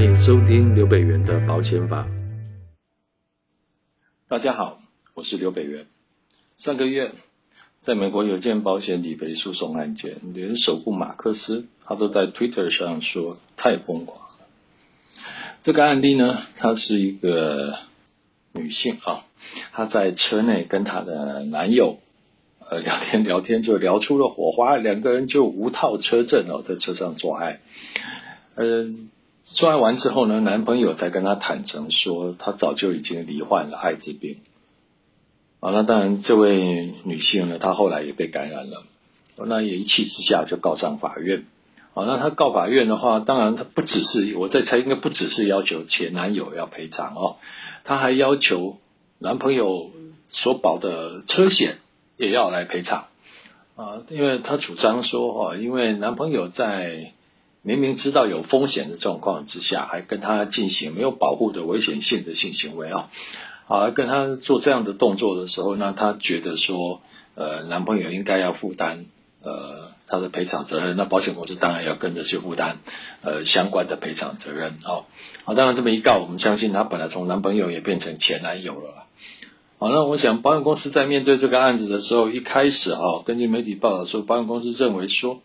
欢迎收听刘北元的保险法。大家好，我是刘北元。上个月，在美国有件保险理赔诉讼案件，连首富马克思他都在 Twitter 上说太疯狂了。这个案例呢，她是一个女性啊，她在车内跟她的男友呃聊天聊天，就聊出了火花，两个人就无套车震哦，在车上做爱。嗯、做爱完之后呢，男朋友才跟她坦诚说，他早就已经罹患了艾滋病。啊，那当然，这位女性呢，她后来也被感染了，那也一气之下就告上法院。啊，那她告法院的话，当然她不只是，我在猜，应该不只是要求前男友要赔偿哦，她还要求男朋友所保的车险也要来赔偿。啊，因为她主张说，哈，因为男朋友在明明知道有风险的状况之下，还跟他进行没有保护的危险性的性行为啊，啊，跟他做这样的动作的时候，那他觉得说，呃，男朋友应该要负担呃他的赔偿责任，那保险公司当然要跟着去负担呃相关的赔偿责任哦。好，当然这么一告，我们相信他本来从男朋友也变成前男友了。好，那我想保险公司在面对这个案子的时候，一开始啊，根据媒体报道说，保险公司认为说。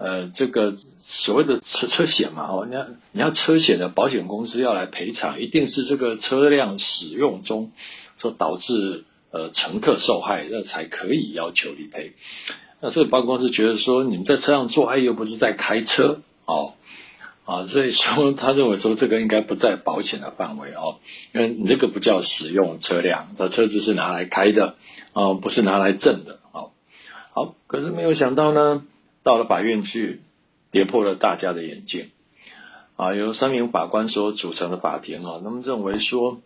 呃，这个所谓的车车险嘛，哦，你要你要车险的保险公司要来赔偿，一定是这个车辆使用中所导致呃乘客受害，那才可以要求理赔。那这个保险公司觉得说，你们在车上做爱又不是在开车，哦，啊，所以说 他认为说这个应该不在保险的范围哦，因为你这个不叫使用车辆，这车子是拿来开的，啊，不是拿来挣的，哦，好，可是没有想到呢。到了法院去，跌破了大家的眼镜啊！由三名法官所组成的法庭啊，那么认为说，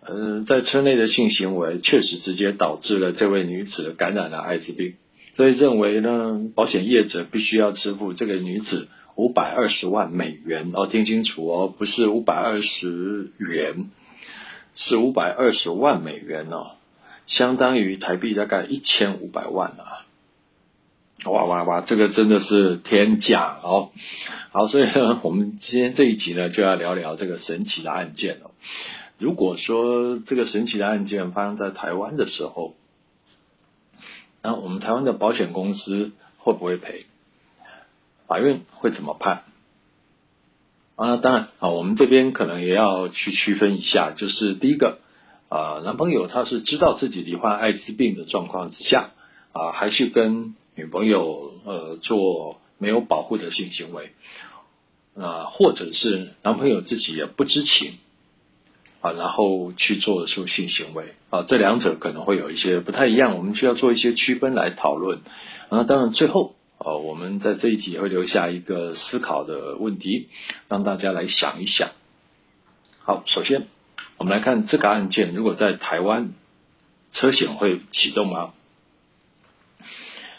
呃，在车内的性行为确实直接导致了这位女子感染了艾滋病，所以认为呢，保险业者必须要支付这个女子五百二十万美元哦，听清楚哦，不是五百二十元，是五百二十万美元哦，相当于台币大概一千五百万啊。哇哇哇！这个真的是天价哦。好，所以呢，我们今天这一集呢，就要聊聊这个神奇的案件哦。如果说这个神奇的案件发生在台湾的时候，那我们台湾的保险公司会不会赔？法院会怎么判？啊，当然啊，我们这边可能也要去区分一下，就是第一个啊，男朋友他是知道自己罹患艾滋病的状况之下啊，还去跟。女朋友呃做没有保护的性行为啊，或者是男朋友自己也不知情啊，然后去做出性行为啊，这两者可能会有一些不太一样，我们需要做一些区分来讨论。啊，当然最后啊，我们在这一题也会留下一个思考的问题，让大家来想一想。好，首先我们来看这个案件，如果在台湾，车险会启动吗？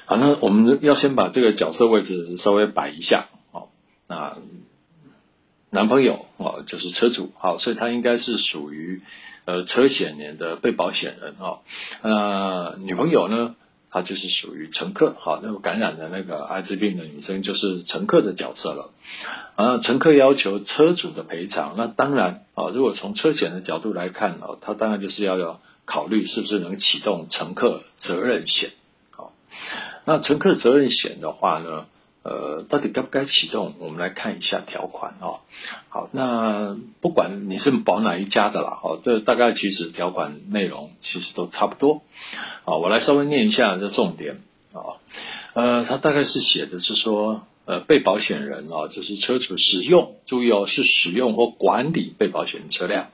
好，那我们要先把这个角色位置稍微摆一下，好，那男朋友哦就是车主，好，所以他应该是属于呃车险年的被保险人哦，那女朋友呢，她就是属于乘客，好，那个感染的那个艾滋病的女生就是乘客的角色了，啊，乘客要求车主的赔偿，那当然啊，如果从车险的角度来看哦，他当然就是要要考虑是不是能启动乘客责任险。那乘客责任险的话呢，呃，到底该不该启动？我们来看一下条款哦。好，那不管你是保哪一家的啦，哦，这大概其实条款内容其实都差不多。好，我来稍微念一下这重点啊，呃，它大概是写的是说。呃，被保险人啊，就是车主使用，注意哦，是使用或管理被保险车辆，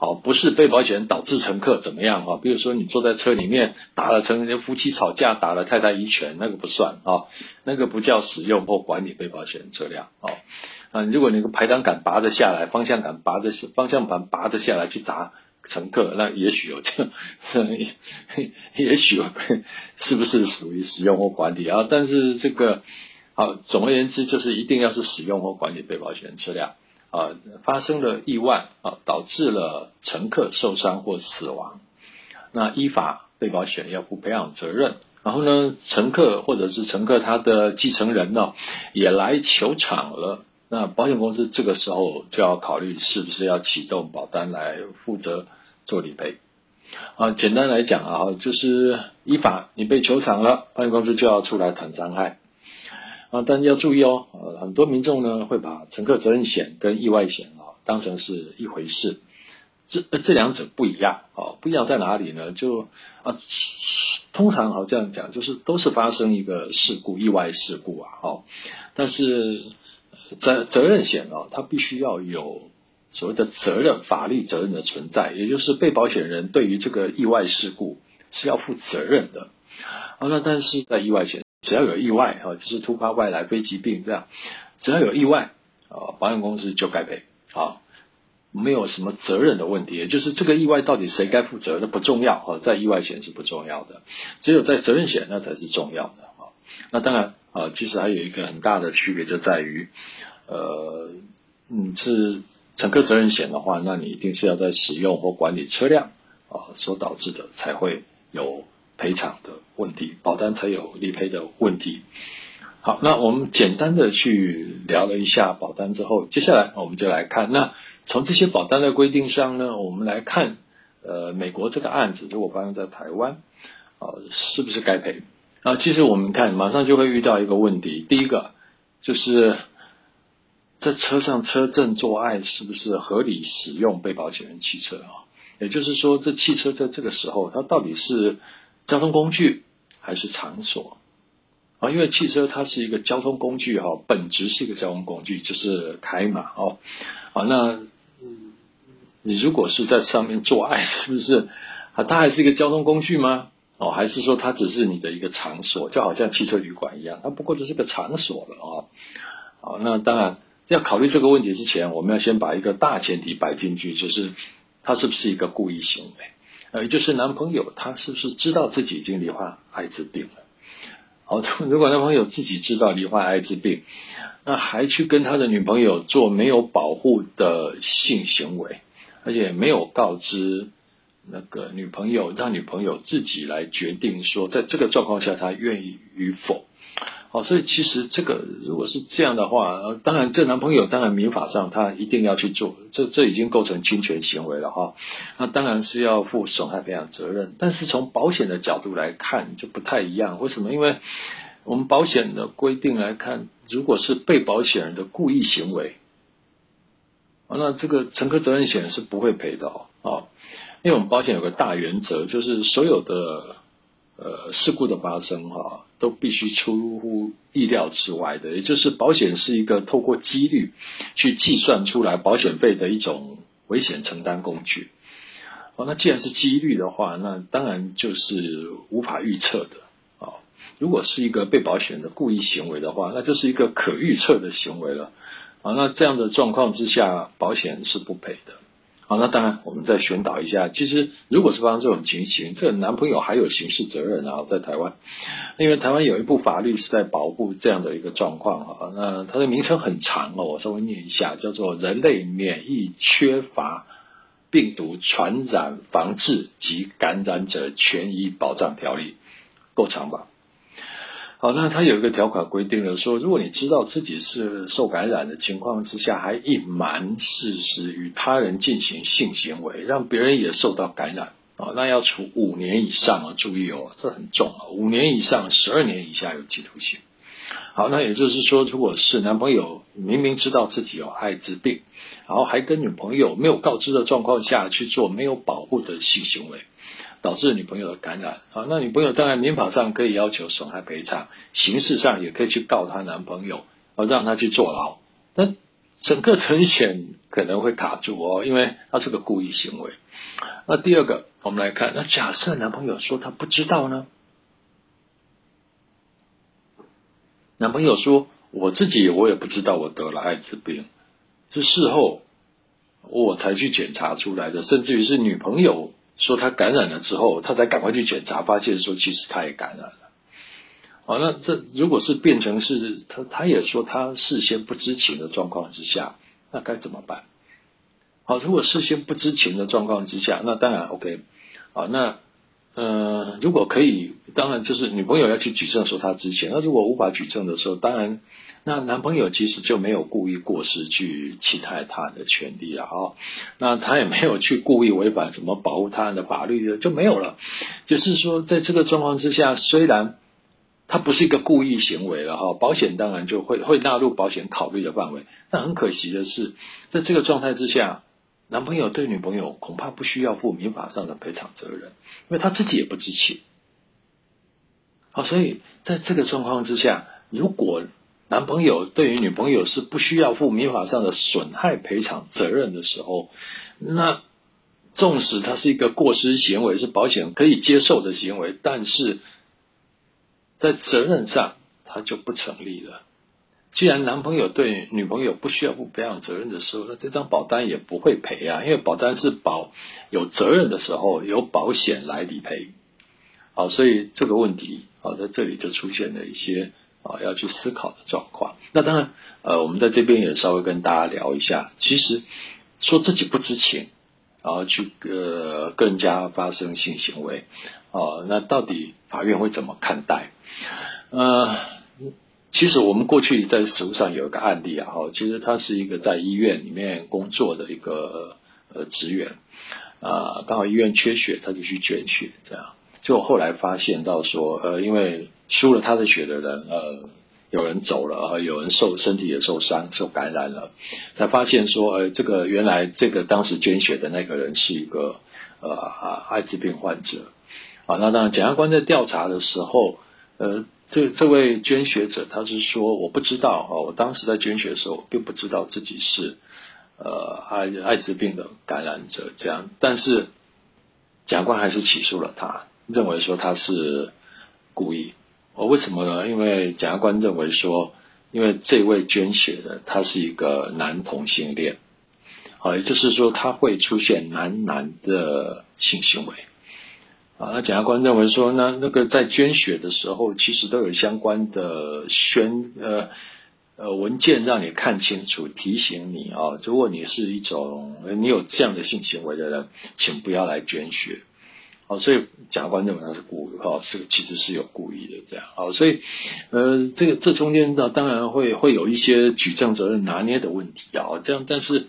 好，不是被保险人导致乘客怎么样啊？比如说你坐在车里面打了乘客，夫妻吵架打了太太一拳，那个不算啊，那个不叫使用或管理被保险车辆啊。啊，如果你个排挡杆拔得下来，方向杆拔得方向盘拔得下来去砸乘客，那也许有 这，也许是不是属于使用或管理啊？但是这个。啊，总而言之，就是一定要是使用或管理被保险人车辆啊，发生了意外啊，导致了乘客受伤或死亡，那依法被保险要负赔偿责任。然后呢，乘客或者是乘客他的继承人呢，也来求偿了那保险公司这个时候就要考虑是不是要启动保单来负责做理赔。啊，简单来讲啊，就是依法你被求偿了，保险公司就要出来谈伤害。啊，但要注意哦，呃，很多民众呢会把乘客责任险跟意外险啊当成是一回事，这这两者不一样啊，不一样在哪里呢？就啊，通常好这样讲，就是都是发生一个事故，意外事故啊，哦，但是责责任险啊，它必须要有所谓的责任，法律责任的存在，也就是被保险人对于这个意外事故是要负责任的。啊，那但是在意外险。只要有意外啊，就是突发外来非疾病这样，只要有意外啊，保险公司就该赔啊，没有什么责任的问题，也就是这个意外到底谁该负责，那不重要啊，在意外险是不重要的，只有在责任险那才是重要的啊。那当然啊，其实还有一个很大的区别就在于，呃，你是乘客责任险的话，那你一定是要在使用或管理车辆啊所导致的才会有。赔偿的问题，保单才有理赔的问题。好，那我们简单的去聊了一下保单之后，接下来我们就来看，那从这些保单的规定上呢，我们来看，呃，美国这个案子如果发生在台湾，啊，是不是该赔？啊，其实我们看，马上就会遇到一个问题，第一个就是在车上车震做爱是不是合理使用被保险人汽车啊？也就是说，这汽车在这个时候，它到底是交通工具还是场所啊？因为汽车它是一个交通工具哈，本质是一个交通工具，就是开嘛哦。啊，那你如果是在上面做爱，是不是啊？它还是一个交通工具吗？哦，还是说它只是你的一个场所，就好像汽车旅馆一样，它不过就是个场所了啊。好，那当然要考虑这个问题之前，我们要先把一个大前提摆进去，就是它是不是一个故意行为。呃，就是男朋友他是不是知道自己已经罹患艾滋病了？好，如果男朋友自己知道罹患艾滋病，那还去跟他的女朋友做没有保护的性行为，而且没有告知那个女朋友，让女朋友自己来决定说，在这个状况下他愿意与否。好，所以其实这个如果是这样的话，当然这男朋友当然民法上他一定要去做，这这已经构成侵权行为了哈。那当然是要负损害赔偿责任，但是从保险的角度来看就不太一样。为什么？因为我们保险的规定来看，如果是被保险人的故意行为，那这个乘客责任险是不会赔的哦。因为我们保险有个大原则，就是所有的。呃，事故的发生哈，都必须出乎意料之外的，也就是保险是一个透过几率去计算出来保险费的一种危险承担工具。哦，那既然是几率的话，那当然就是无法预测的啊。如果是一个被保险的故意行为的话，那就是一个可预测的行为了啊。那这样的状况之下，保险是不赔的。好，那当然，我们再宣导一下。其实，如果是发生这种情形，这个男朋友还有刑事责任啊，在台湾，因为台湾有一部法律是在保护这样的一个状况啊。那它的名称很长哦，我稍微念一下，叫做《人类免疫缺乏病毒传染防治及感染者权益保障条例》，够长吧？好，那他有一个条款规定了，说如果你知道自己是受感染的情况之下，还隐瞒事实与他人进行性行为，让别人也受到感染啊，那要处五年以上啊，注意哦，这很重啊，五年以上十二年以下有期徒刑。好，那也就是说，如果是男朋友明明知道自己有艾滋病，然后还跟女朋友没有告知的状况下去做没有保护的性行为。导致女朋友的感染啊，那女朋友当然民法上可以要求损害赔偿，刑事上也可以去告她男朋友，啊，让他去坐牢。那整个承险可能会卡住哦，因为他是个故意行为。那第二个，我们来看，那假设男朋友说他不知道呢？男朋友说我自己我也不知道我得了艾滋病，是事后我才去检查出来的，甚至于是女朋友。说他感染了之后，他才赶快去检查，发现说其实他也感染了。好，那这如果是变成是他，他也说他事先不知情的状况之下，那该怎么办？好，如果事先不知情的状况之下，那当然 OK。好，那呃，如果可以，当然就是女朋友要去举证说他知情。那如果无法举证的时候，当然那男朋友其实就没有故意过失去侵害他人的权利了哦，那他也没有去故意违反什么保护他人的法律的，就没有了。就是说，在这个状况之下，虽然他不是一个故意行为了哈，保险当然就会会纳入保险考虑的范围。但很可惜的是，在这个状态之下，男朋友对女朋友恐怕不需要负民法上的赔偿责任，因为他自己也不知情。好，所以在这个状况之下，如果男朋友对于女朋友是不需要负民法上的损害赔偿责任的时候，那纵使他是一个过失行为，是保险可以接受的行为，但是在责任上他就不成立了。既然男朋友对女朋友不需要负抚养责任的时候，那这张保单也不会赔啊，因为保单是保有责任的时候由保险来理赔。好，所以这个问题啊，在这里就出现了一些。啊，要去思考的状况。那当然，呃，我们在这边也稍微跟大家聊一下。其实说自己不知情，然后去呃跟人家发生性行为，啊，那到底法院会怎么看待？呃，其实我们过去在实务上有一个案例啊，哈，其实他是一个在医院里面工作的一个呃职员，啊，刚好医院缺血，他就去捐血，这样。就后来发现到说，呃，因为输了他的血的人，呃，有人走了，有人受身体也受伤、受感染了，才发现说，呃，这个原来这个当时捐血的那个人是一个呃啊艾滋病患者，啊，那当然检察官在调查的时候，呃，这这位捐血者他是说我不知道，哦，我当时在捐血的时候并不知道自己是呃艾艾滋病的感染者，这样，但是检察官还是起诉了他。认为说他是故意，哦，为什么呢？因为检察官认为说，因为这位捐血的他是一个男同性恋，啊，也就是说他会出现男男的性行为，啊，那检察官认为说，那那个在捐血的时候，其实都有相关的宣呃呃文件让你看清楚，提醒你啊，如果你是一种你有这样的性行为的人，请不要来捐血。哦，所以检察官认为他是故意，哈，是其实是有故意的这样，好，所以呃，这个这中间呢，当然会会有一些举证责任拿捏的问题啊，这样，但是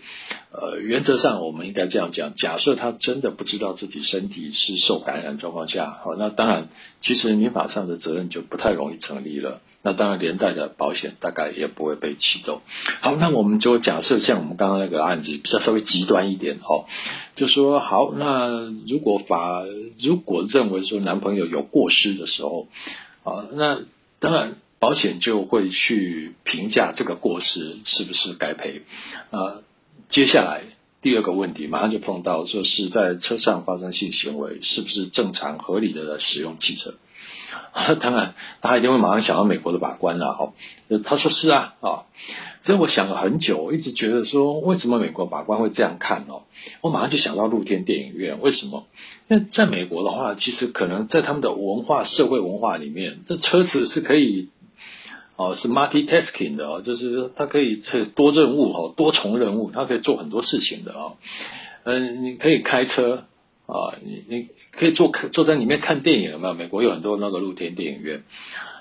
呃，原则上我们应该这样讲，假设他真的不知道自己身体是受感染状况下，好，那当然其实民法上的责任就不太容易成立了。那当然，连带的保险大概也不会被启动。好，那我们就假设像我们刚刚那个案子比较稍微极端一点哦，就说好，那如果法如果认为说男朋友有过失的时候，啊，那当然保险就会去评价这个过失是不是该赔啊。接下来第二个问题马上就碰到，说是在车上发生性行为，是不是正常合理的使用汽车？当然，他一定会马上想到美国的法官了哈。他说是啊，啊，所以我想了很久，一直觉得说，为什么美国法官会这样看哦？我马上就想到露天电影院，为什么？那在美国的话，其实可能在他们的文化、社会文化里面，这车子是可以哦，是 multitasking 的哦，就是它可以多任务哦，多重任务，它可以做很多事情的哦。嗯，你可以开车。啊，你你可以坐坐在里面看电影，有没有？美国有很多那个露天电影院，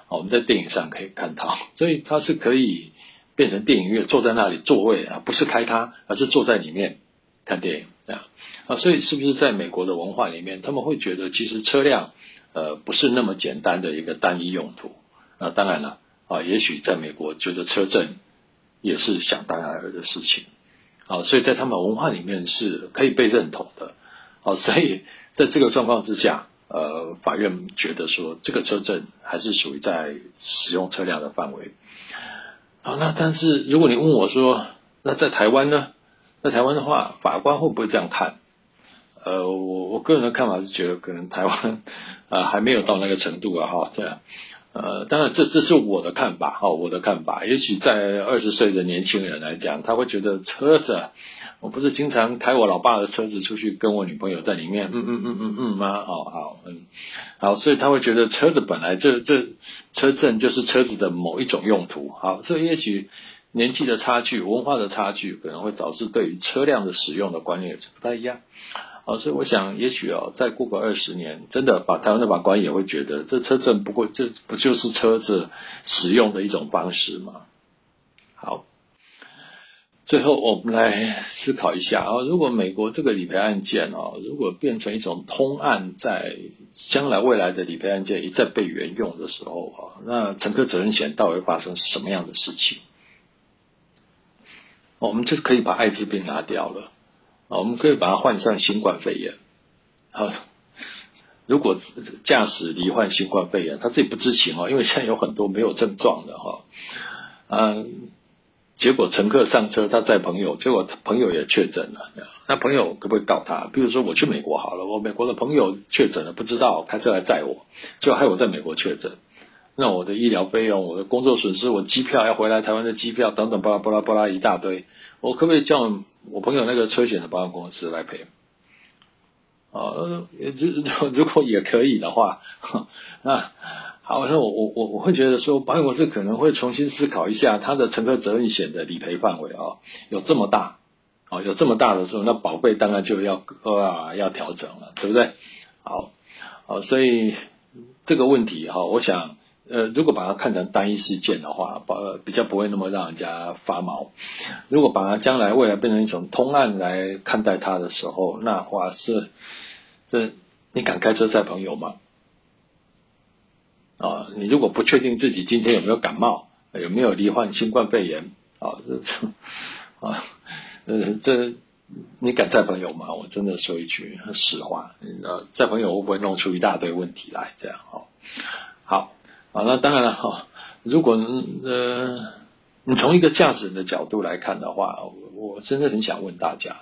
我们在电影上可以看到，所以它是可以变成电影院，坐在那里座位啊，不是开它，而是坐在里面看电影这样啊。所以是不是在美国的文化里面，他们会觉得其实车辆呃不是那么简单的一个单一用途？那当然了啊，也许在美国觉得车震也是想当然的事情啊，所以在他们文化里面是可以被认同的。好，所以在这个状况之下，呃，法院觉得说这个车证还是属于在使用车辆的范围。好，那但是如果你问我说，那在台湾呢？在台湾的话，法官会不会这样看？呃，我我个人的看法是觉得可能台湾啊、呃、还没有到那个程度啊，哈，这样。呃，当然这这是我的看法，哈，我的看法。也许在二十岁的年轻人来讲，他会觉得车子。我不是经常开我老爸的车子出去跟我女朋友在里面，嗯嗯嗯嗯嗯吗？哦，好，嗯，好，所以他会觉得车子本来这这车震就是车子的某一种用途，好，所以也许年纪的差距、文化的差距，可能会导致对于车辆的使用的观念也不太一样，好，所以我想也许哦，再过个二十年，真的把台湾的法官也会觉得，这车证不过这不就是车子使用的一种方式吗？好最后，我们来思考一下啊，如果美国这个理赔案件啊，如果变成一种通案，在将来未来的理赔案件一再被援用的时候啊，那乘客责任险到底会发生什么样的事情？我们就可以把艾滋病拿掉了我们可以把它换上新冠肺炎。好，如果驾驶罹患新冠肺炎，他自己不知情哦，因为现在有很多没有症状的哈，嗯。结果乘客上车，他载朋友，结果朋友也确诊了。那朋友可不可以告他？比如说我去美国好了，我美国的朋友确诊了，不知道开车来载我，就害我在美国确诊，那我的医疗费用、我的工作损失、我机票要回来台湾的机票等等巴拉巴拉巴拉一大堆，我可不可以叫我朋友那个车险的保险公司来赔？啊，如 如果也可以的话，那。好，那我我我我会觉得说，保险公司可能会重新思考一下它的乘客责任险的理赔范围啊，有这么大，哦，有这么大的时候，那保费当然就要啊要调整了，对不对？好，好，所以这个问题哈，我想呃，如果把它看成单一事件的话，保比较不会那么让人家发毛。如果把它将来未来变成一种通案来看待它的时候，那话是这你敢开车载朋友吗？啊，你如果不确定自己今天有没有感冒，有没有罹患新冠肺炎，啊，这啊，呃，这你敢载朋友吗？我真的说一句实话，呃，载朋友会不会弄出一大堆问题来？这样哦，好，好，那当然了哈，如果呃，你从一个驾驶人的角度来看的话，我真的很想问大家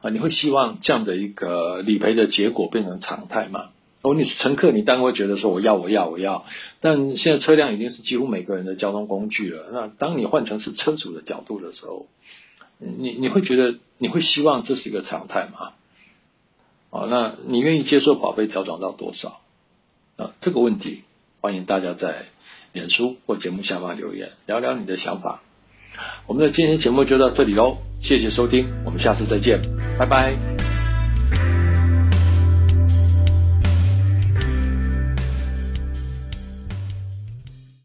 啊，你会希望这样的一个理赔的结果变成常态吗？哦，你是乘客，你当然会觉得说我要我要我要，但现在车辆已经是几乎每个人的交通工具了。那当你换成是车主的角度的时候，你你会觉得你会希望这是一个常态吗？哦，那你愿意接受保费调整到多少？啊，这个问题欢迎大家在脸书或节目下方留言，聊聊你的想法。我们的今天节目就到这里喽，谢谢收听，我们下次再见，拜拜。